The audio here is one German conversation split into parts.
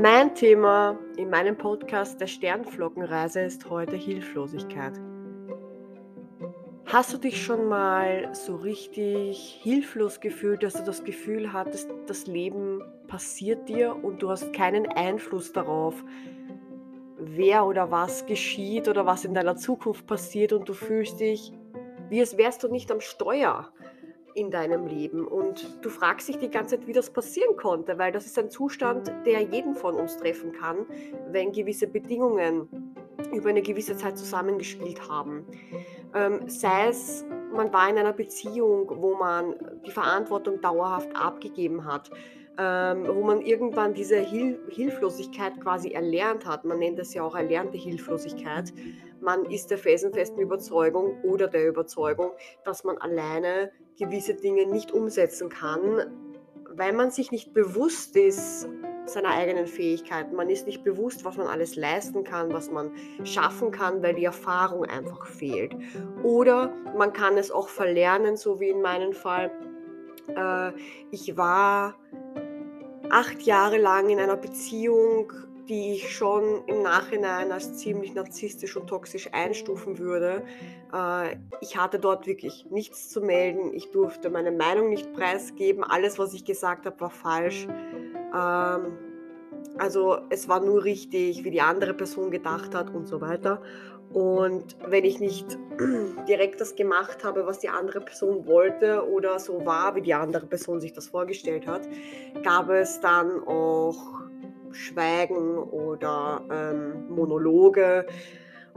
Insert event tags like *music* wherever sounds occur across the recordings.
Mein Thema in meinem Podcast der Sternflockenreise ist heute Hilflosigkeit. Hast du dich schon mal so richtig hilflos gefühlt, dass du das Gefühl hattest, das Leben passiert dir und du hast keinen Einfluss darauf, wer oder was geschieht oder was in deiner Zukunft passiert und du fühlst dich, wie als wärst du nicht am Steuer in deinem Leben und du fragst dich die ganze Zeit, wie das passieren konnte, weil das ist ein Zustand, der jeden von uns treffen kann, wenn gewisse Bedingungen über eine gewisse Zeit zusammengespielt haben. Ähm, sei es, man war in einer Beziehung, wo man die Verantwortung dauerhaft abgegeben hat, ähm, wo man irgendwann diese Hil Hilflosigkeit quasi erlernt hat. Man nennt das ja auch erlernte Hilflosigkeit. Man ist der felsenfesten Überzeugung oder der Überzeugung, dass man alleine gewisse Dinge nicht umsetzen kann, weil man sich nicht bewusst ist seiner eigenen Fähigkeiten. Man ist nicht bewusst, was man alles leisten kann, was man schaffen kann, weil die Erfahrung einfach fehlt. Oder man kann es auch verlernen, so wie in meinem Fall. Äh, ich war acht Jahre lang in einer Beziehung, die ich schon im Nachhinein als ziemlich narzisstisch und toxisch einstufen würde. Äh, ich hatte dort wirklich nichts zu melden. Ich durfte meine Meinung nicht preisgeben. Alles, was ich gesagt habe, war falsch. Ähm, also es war nur richtig, wie die andere Person gedacht hat und so weiter. Und wenn ich nicht *clears throat* direkt das gemacht habe, was die andere Person wollte oder so war, wie die andere Person sich das vorgestellt hat, gab es dann auch Schweigen oder ähm, Monologe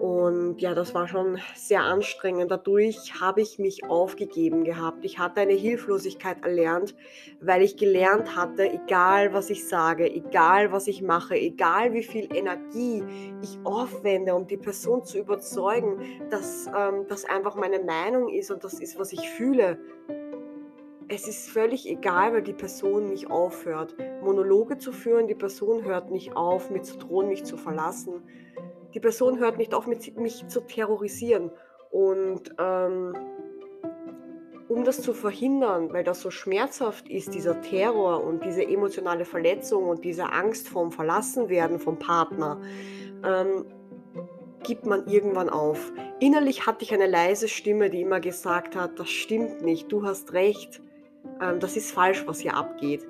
und ja, das war schon sehr anstrengend. Dadurch habe ich mich aufgegeben gehabt. Ich hatte eine Hilflosigkeit erlernt, weil ich gelernt hatte, egal was ich sage, egal was ich mache, egal wie viel Energie ich aufwende, um die Person zu überzeugen, dass ähm, das einfach meine Meinung ist und das ist, was ich fühle. Es ist völlig egal, weil die Person nicht aufhört. Monologe zu führen, die Person hört nicht auf, mir zu drohen, mich zu verlassen die Person hört nicht auf, mich zu terrorisieren. Und ähm, um das zu verhindern, weil das so schmerzhaft ist, dieser Terror und diese emotionale Verletzung und diese Angst vom Verlassenwerden vom Partner, ähm, gibt man irgendwann auf. Innerlich hatte ich eine leise Stimme, die immer gesagt hat, das stimmt nicht, du hast recht, ähm, das ist falsch, was hier abgeht.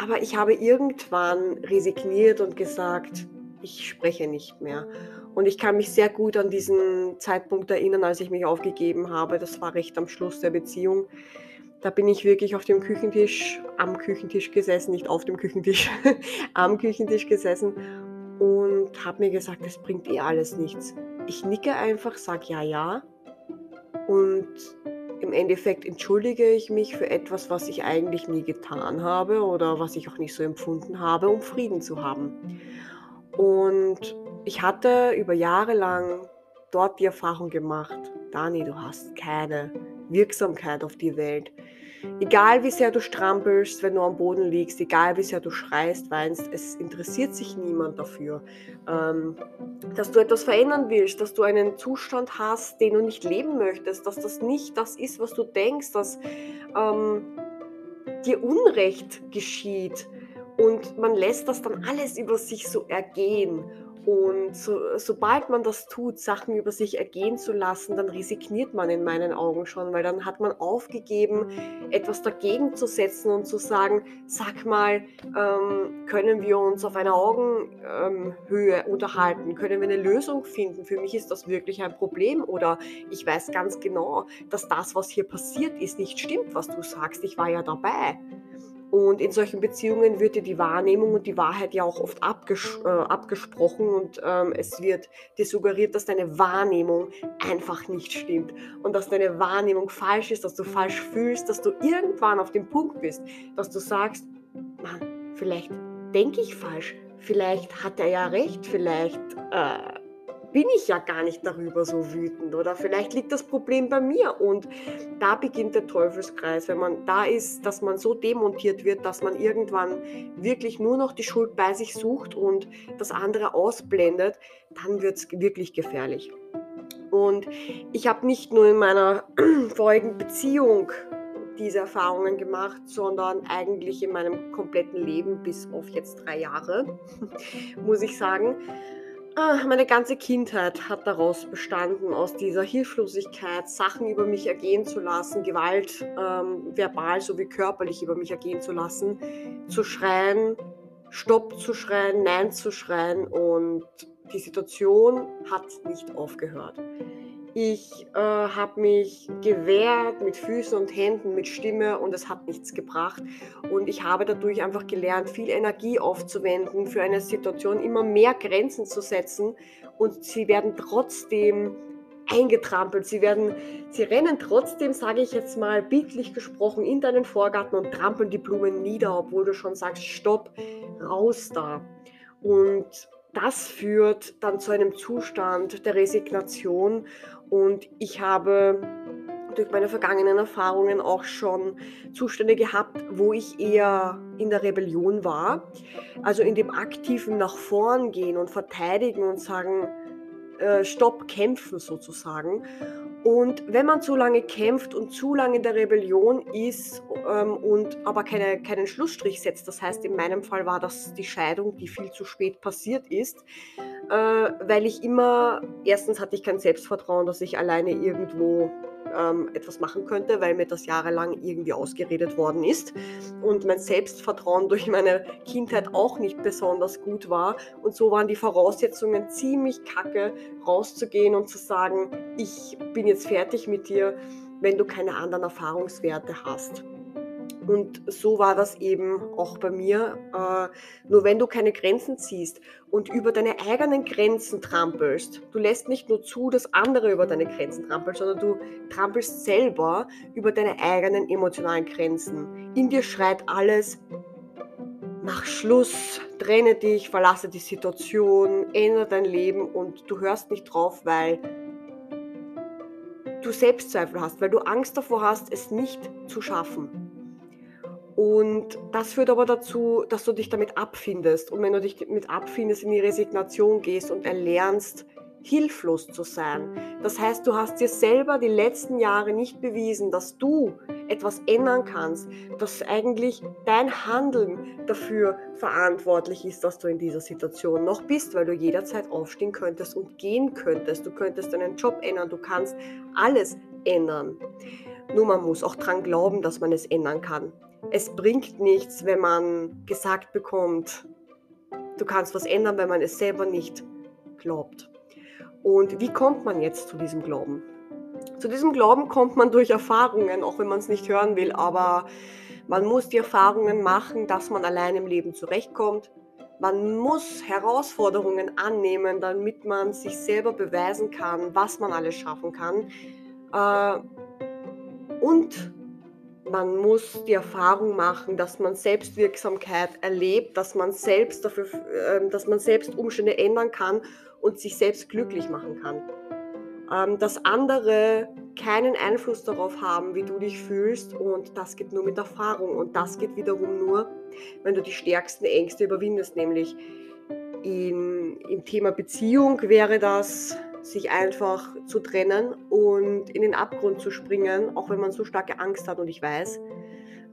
Aber ich habe irgendwann resigniert und gesagt, ich spreche nicht mehr. Und ich kann mich sehr gut an diesen Zeitpunkt erinnern, als ich mich aufgegeben habe. Das war recht am Schluss der Beziehung. Da bin ich wirklich auf dem Küchentisch, am Küchentisch gesessen, nicht auf dem Küchentisch, *laughs* am Küchentisch gesessen und habe mir gesagt, es bringt eh alles nichts. Ich nicke einfach, sage ja, ja und im Endeffekt entschuldige ich mich für etwas, was ich eigentlich nie getan habe oder was ich auch nicht so empfunden habe, um Frieden zu haben. Und ich hatte über Jahre lang dort die Erfahrung gemacht, Dani, du hast keine Wirksamkeit auf die Welt. Egal wie sehr du strampelst, wenn du am Boden liegst, egal wie sehr du schreist, weinst, es interessiert sich niemand dafür, ähm, dass du etwas verändern willst, dass du einen Zustand hast, den du nicht leben möchtest, dass das nicht das ist, was du denkst, dass ähm, dir Unrecht geschieht und man lässt das dann alles über sich so ergehen. Und so, sobald man das tut, Sachen über sich ergehen zu lassen, dann resigniert man in meinen Augen schon, weil dann hat man aufgegeben, etwas dagegen zu setzen und zu sagen, sag mal, ähm, können wir uns auf einer Augenhöhe ähm, unterhalten? Können wir eine Lösung finden? Für mich ist das wirklich ein Problem oder ich weiß ganz genau, dass das, was hier passiert ist, nicht stimmt, was du sagst. Ich war ja dabei. Und in solchen Beziehungen wird dir die Wahrnehmung und die Wahrheit ja auch oft abges äh, abgesprochen und ähm, es wird dir suggeriert, dass deine Wahrnehmung einfach nicht stimmt und dass deine Wahrnehmung falsch ist, dass du falsch fühlst, dass du irgendwann auf dem Punkt bist, dass du sagst, Mann, vielleicht denke ich falsch, vielleicht hat er ja recht, vielleicht äh, bin ich ja gar nicht darüber so wütend oder vielleicht liegt das Problem bei mir und da beginnt der Teufelskreis, wenn man da ist, dass man so demontiert wird, dass man irgendwann wirklich nur noch die Schuld bei sich sucht und das andere ausblendet, dann wird es wirklich gefährlich. Und ich habe nicht nur in meiner *clears throat* vorigen Beziehung diese Erfahrungen gemacht, sondern eigentlich in meinem kompletten Leben bis auf jetzt drei Jahre, *laughs* muss ich sagen. Ah, meine ganze Kindheit hat daraus bestanden, aus dieser Hilflosigkeit, Sachen über mich ergehen zu lassen, Gewalt ähm, verbal sowie körperlich über mich ergehen zu lassen, zu schreien, Stopp zu schreien, Nein zu schreien und die Situation hat nicht aufgehört. Ich äh, habe mich gewehrt mit Füßen und Händen, mit Stimme und es hat nichts gebracht. Und ich habe dadurch einfach gelernt, viel Energie aufzuwenden, für eine Situation immer mehr Grenzen zu setzen und sie werden trotzdem eingetrampelt. Sie werden, sie rennen trotzdem, sage ich jetzt mal bildlich gesprochen, in deinen Vorgarten und trampeln die Blumen nieder, obwohl du schon sagst, stopp, raus da. Und das führt dann zu einem Zustand der Resignation und ich habe durch meine vergangenen Erfahrungen auch schon Zustände gehabt, wo ich eher in der Rebellion war, also in dem aktiven nach vorn gehen und verteidigen und sagen, äh, Stopp, kämpfen sozusagen. Und wenn man zu lange kämpft und zu lange in der Rebellion ist ähm, und aber keine, keinen Schlussstrich setzt, das heißt in meinem Fall war das die Scheidung, die viel zu spät passiert ist, äh, weil ich immer, erstens hatte ich kein Selbstvertrauen, dass ich alleine irgendwo ähm, etwas machen könnte, weil mir das jahrelang irgendwie ausgeredet worden ist und mein Selbstvertrauen durch meine Kindheit auch nicht besonders gut war. Und so waren die Voraussetzungen ziemlich kacke, rauszugehen und zu sagen, ich bin jetzt fertig mit dir, wenn du keine anderen Erfahrungswerte hast. Und so war das eben auch bei mir. Äh, nur wenn du keine Grenzen ziehst und über deine eigenen Grenzen trampelst, du lässt nicht nur zu, dass andere über deine Grenzen trampeln, sondern du trampelst selber über deine eigenen emotionalen Grenzen. In dir schreit alles, mach Schluss, trenne dich, verlasse die Situation, ändere dein Leben und du hörst nicht drauf, weil du Selbstzweifel hast, weil du Angst davor hast, es nicht zu schaffen. Und das führt aber dazu, dass du dich damit abfindest. Und wenn du dich damit abfindest, in die Resignation gehst und erlernst, hilflos zu sein. Das heißt, du hast dir selber die letzten Jahre nicht bewiesen, dass du etwas ändern kannst, dass eigentlich dein Handeln dafür verantwortlich ist, dass du in dieser Situation noch bist, weil du jederzeit aufstehen könntest und gehen könntest. Du könntest deinen Job ändern, du kannst alles ändern. Nur man muss auch dran glauben, dass man es ändern kann es bringt nichts, wenn man gesagt bekommt, du kannst was ändern, wenn man es selber nicht glaubt. Und wie kommt man jetzt zu diesem Glauben? Zu diesem Glauben kommt man durch Erfahrungen, auch wenn man es nicht hören will, aber man muss die Erfahrungen machen, dass man allein im Leben zurechtkommt. Man muss Herausforderungen annehmen, damit man sich selber beweisen kann, was man alles schaffen kann. Äh, und man muss die Erfahrung machen, dass man Selbstwirksamkeit erlebt, dass man selbst dafür, ähm, dass man selbst Umstände ändern kann und sich selbst glücklich machen kann. Ähm, dass andere keinen Einfluss darauf haben, wie du dich fühlst und das geht nur mit Erfahrung und das geht wiederum nur, wenn du die stärksten Ängste überwindest, nämlich in, im Thema Beziehung wäre das sich einfach zu trennen und in den Abgrund zu springen, auch wenn man so starke Angst hat. Und ich weiß,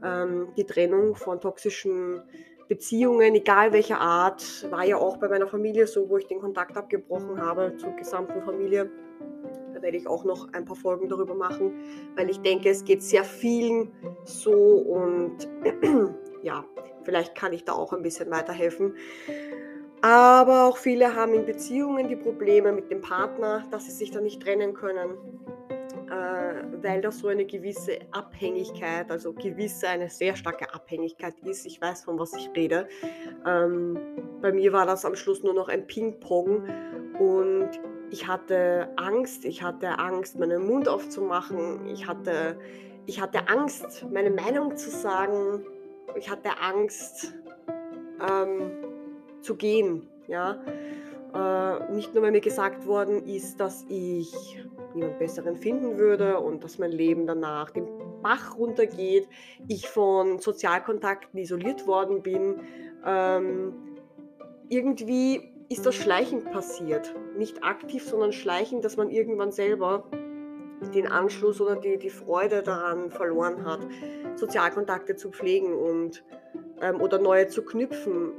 ähm, die Trennung von toxischen Beziehungen, egal welcher Art, war ja auch bei meiner Familie so, wo ich den Kontakt abgebrochen habe zur gesamten Familie. Da werde ich auch noch ein paar Folgen darüber machen, weil ich denke, es geht sehr vielen so und *clears throat* ja, vielleicht kann ich da auch ein bisschen weiterhelfen. Aber auch viele haben in Beziehungen die Probleme mit dem Partner, dass sie sich da nicht trennen können, äh, weil das so eine gewisse Abhängigkeit, also gewisse eine sehr starke Abhängigkeit ist. Ich weiß, von was ich rede. Ähm, bei mir war das am Schluss nur noch ein Ping-Pong und ich hatte Angst. Ich hatte Angst, meinen Mund aufzumachen. Ich hatte, ich hatte Angst, meine Meinung zu sagen. Ich hatte Angst. Ähm, zu gehen. Ja? Äh, nicht nur, weil mir gesagt worden ist, dass ich niemand Besseren finden würde und dass mein Leben danach den Bach runtergeht, ich von Sozialkontakten isoliert worden bin. Ähm, irgendwie ist das schleichend passiert. Nicht aktiv, sondern schleichend, dass man irgendwann selber den Anschluss oder die, die Freude daran verloren hat, Sozialkontakte zu pflegen und ähm, oder neue zu knüpfen.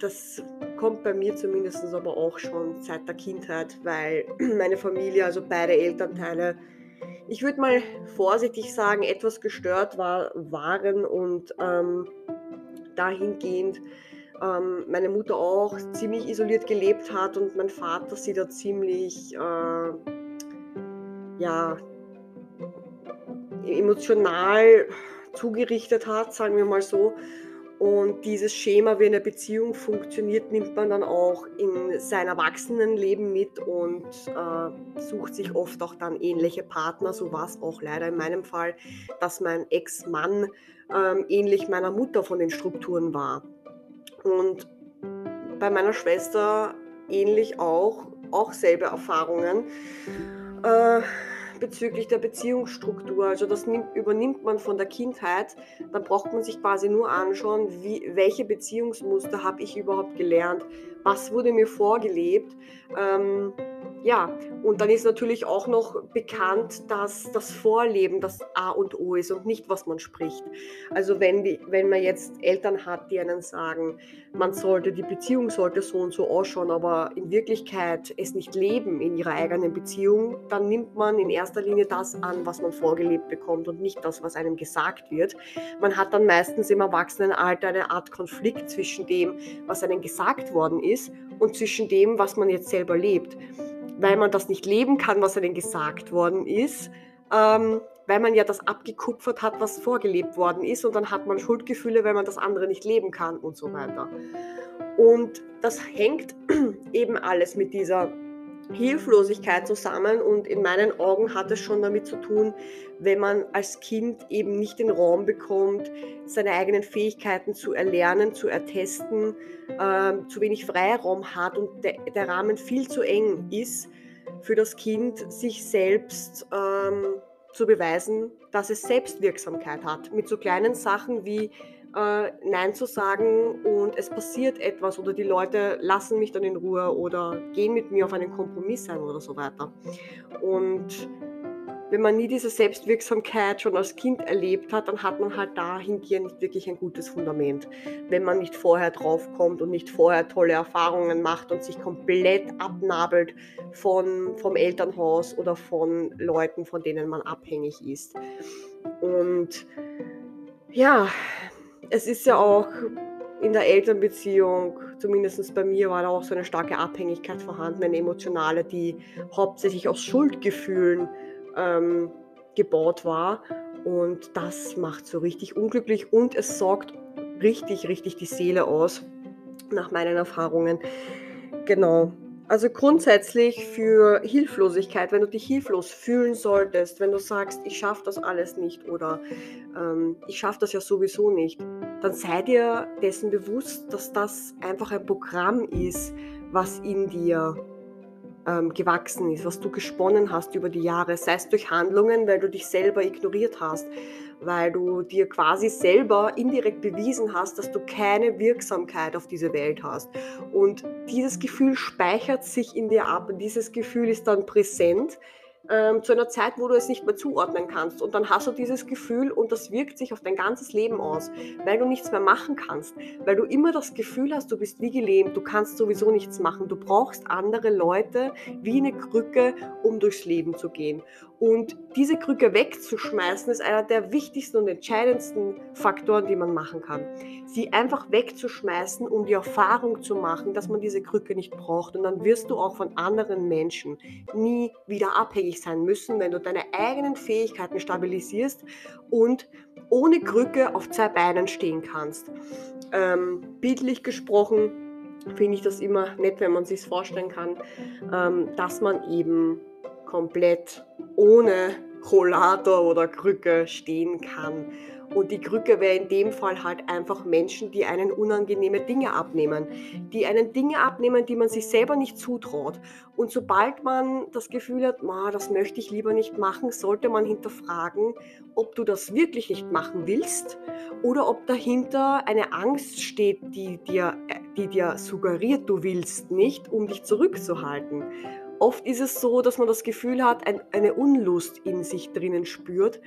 Das kommt bei mir zumindest aber auch schon seit der Kindheit, weil *clears throat* meine Familie, also beide Elternteile, ich würde mal vorsichtig sagen, etwas gestört war, waren und ähm, dahingehend ähm, meine Mutter auch ziemlich isoliert gelebt hat und mein Vater sie da ziemlich äh, ja, emotional zugerichtet hat, sagen wir mal so. Und dieses Schema, wie eine Beziehung funktioniert, nimmt man dann auch in sein Erwachsenenleben mit und äh, sucht sich oft auch dann ähnliche Partner. So war es auch leider in meinem Fall, dass mein Ex-Mann ähm, ähnlich meiner Mutter von den Strukturen war. Und bei meiner Schwester ähnlich auch, auch selbe Erfahrungen. Äh, bezüglich der Beziehungsstruktur. Also das nimmt, übernimmt man von der Kindheit. Dann braucht man sich quasi nur anschauen, wie, welche Beziehungsmuster habe ich überhaupt gelernt, was wurde mir vorgelebt. Ähm, ja, und dann ist natürlich auch noch bekannt, dass das Vorleben das A und O ist und nicht, was man spricht. Also wenn, die, wenn man jetzt Eltern hat, die einen sagen, man sollte, die Beziehung sollte so und so ausschauen, aber in Wirklichkeit es nicht leben in ihrer eigenen Beziehung, dann nimmt man in erster Linie das an, was man vorgelebt bekommt und nicht das, was einem gesagt wird. Man hat dann meistens im Erwachsenenalter eine Art Konflikt zwischen dem, was einem gesagt worden ist und zwischen dem, was man jetzt selber lebt weil man das nicht leben kann, was einem gesagt worden ist, ähm, weil man ja das abgekupfert hat, was vorgelebt worden ist und dann hat man Schuldgefühle, weil man das andere nicht leben kann und so weiter. Und das hängt *clears throat* eben alles mit dieser Hilflosigkeit zusammen und in meinen Augen hat es schon damit zu tun, wenn man als Kind eben nicht den Raum bekommt, seine eigenen Fähigkeiten zu erlernen, zu ertesten, äh, zu wenig Freiraum hat und de der Rahmen viel zu eng ist für das Kind, sich selbst ähm, zu beweisen, dass es Selbstwirksamkeit hat. Mit so kleinen Sachen wie äh, Nein zu sagen und es passiert etwas oder die Leute lassen mich dann in Ruhe oder gehen mit mir auf einen Kompromiss ein oder so weiter. Und wenn man nie diese Selbstwirksamkeit schon als Kind erlebt hat, dann hat man halt dahingehend nicht wirklich ein gutes Fundament. Wenn man nicht vorher draufkommt und nicht vorher tolle Erfahrungen macht und sich komplett abnabelt von, vom Elternhaus oder von Leuten, von denen man abhängig ist. Und ja, es ist ja auch in der Elternbeziehung, zumindest bei mir, war da auch so eine starke Abhängigkeit vorhanden, eine emotionale, die hauptsächlich aus Schuldgefühlen ähm, gebaut war. Und das macht so richtig unglücklich und es sorgt richtig, richtig die Seele aus, nach meinen Erfahrungen. Genau. Also grundsätzlich für Hilflosigkeit, wenn du dich hilflos fühlen solltest, wenn du sagst, ich schaffe das alles nicht oder ähm, ich schaffe das ja sowieso nicht, dann sei dir dessen bewusst, dass das einfach ein Programm ist, was in dir ähm, gewachsen ist, was du gesponnen hast über die Jahre, sei es durch Handlungen, weil du dich selber ignoriert hast, weil du dir quasi selber indirekt bewiesen hast, dass du keine Wirksamkeit auf diese Welt hast. Und dieses Gefühl speichert sich in dir ab und dieses Gefühl ist dann präsent ähm, zu einer Zeit, wo du es nicht mehr zuordnen kannst. Und dann hast du dieses Gefühl und das wirkt sich auf dein ganzes Leben aus, weil du nichts mehr machen kannst, weil du immer das Gefühl hast, du bist wie gelähmt, du kannst sowieso nichts machen. Du brauchst andere Leute wie eine Krücke, um durchs Leben zu gehen. Und diese Krücke wegzuschmeißen, ist einer der wichtigsten und entscheidendsten Faktoren, die man machen kann. Sie einfach wegzuschmeißen, um die Erfahrung zu machen, dass man diese Krücke nicht braucht. Und dann wirst du auch von anderen Menschen nie wieder abhängig sein müssen, wenn du deine eigenen Fähigkeiten stabilisierst und ohne Krücke auf zwei Beinen stehen kannst. Ähm, bildlich gesprochen finde ich das immer nett, wenn man sich vorstellen kann, ähm, dass man eben komplett ohne Rollator oder Krücke stehen kann. Und die Krücke wäre in dem Fall halt einfach Menschen, die einen unangenehme Dinge abnehmen, die einen Dinge abnehmen, die man sich selber nicht zutraut. Und sobald man das Gefühl hat, das möchte ich lieber nicht machen, sollte man hinterfragen, ob du das wirklich nicht machen willst oder ob dahinter eine Angst steht, die dir, die dir suggeriert, du willst nicht, um dich zurückzuhalten. Oft ist es so, dass man das Gefühl hat, ein, eine Unlust in sich drinnen spürt,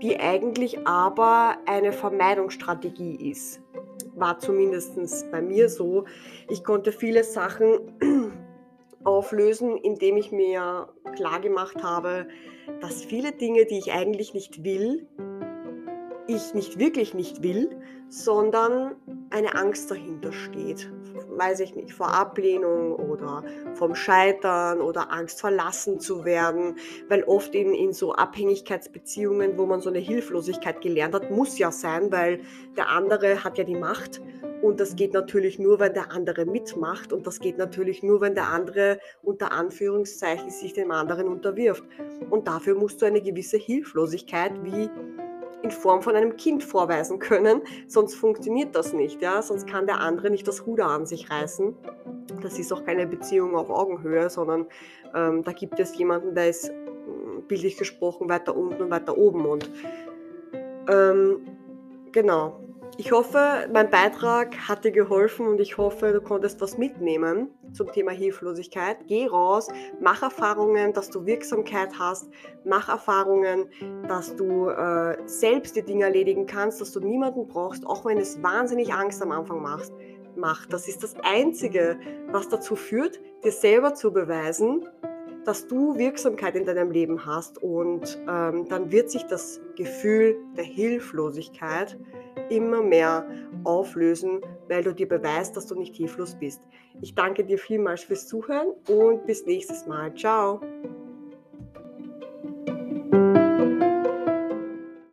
die eigentlich aber eine Vermeidungsstrategie ist. War zumindest bei mir so. Ich konnte viele Sachen *clears throat* auflösen, indem ich mir klar gemacht habe, dass viele Dinge, die ich eigentlich nicht will, ich nicht wirklich nicht will, sondern eine Angst dahinter steht. Weiß ich nicht, vor Ablehnung oder vom Scheitern oder Angst verlassen zu werden, weil oft in, in so Abhängigkeitsbeziehungen, wo man so eine Hilflosigkeit gelernt hat, muss ja sein, weil der andere hat ja die Macht und das geht natürlich nur, wenn der andere mitmacht und das geht natürlich nur, wenn der andere unter Anführungszeichen sich dem anderen unterwirft. Und dafür musst du eine gewisse Hilflosigkeit wie in Form von einem Kind vorweisen können, sonst funktioniert das nicht, ja, sonst kann der andere nicht das Ruder an sich reißen. Das ist auch keine Beziehung auf Augenhöhe, sondern ähm, da gibt es jemanden, der ist hm, bildlich gesprochen weiter unten und weiter oben und ähm, genau, ich hoffe, mein Beitrag hat dir geholfen und ich hoffe, du konntest was mitnehmen zum Thema Hilflosigkeit. Geh raus, mach Erfahrungen, dass du Wirksamkeit hast, mach Erfahrungen, dass du äh, selbst die Dinge erledigen kannst, dass du niemanden brauchst, auch wenn es wahnsinnig Angst am Anfang macht. macht. Das ist das Einzige, was dazu führt, dir selber zu beweisen, dass du Wirksamkeit in deinem Leben hast und ähm, dann wird sich das Gefühl der Hilflosigkeit immer mehr auflösen, weil du dir beweist, dass du nicht hilflos bist. Ich danke dir vielmals fürs Zuhören und bis nächstes Mal. Ciao.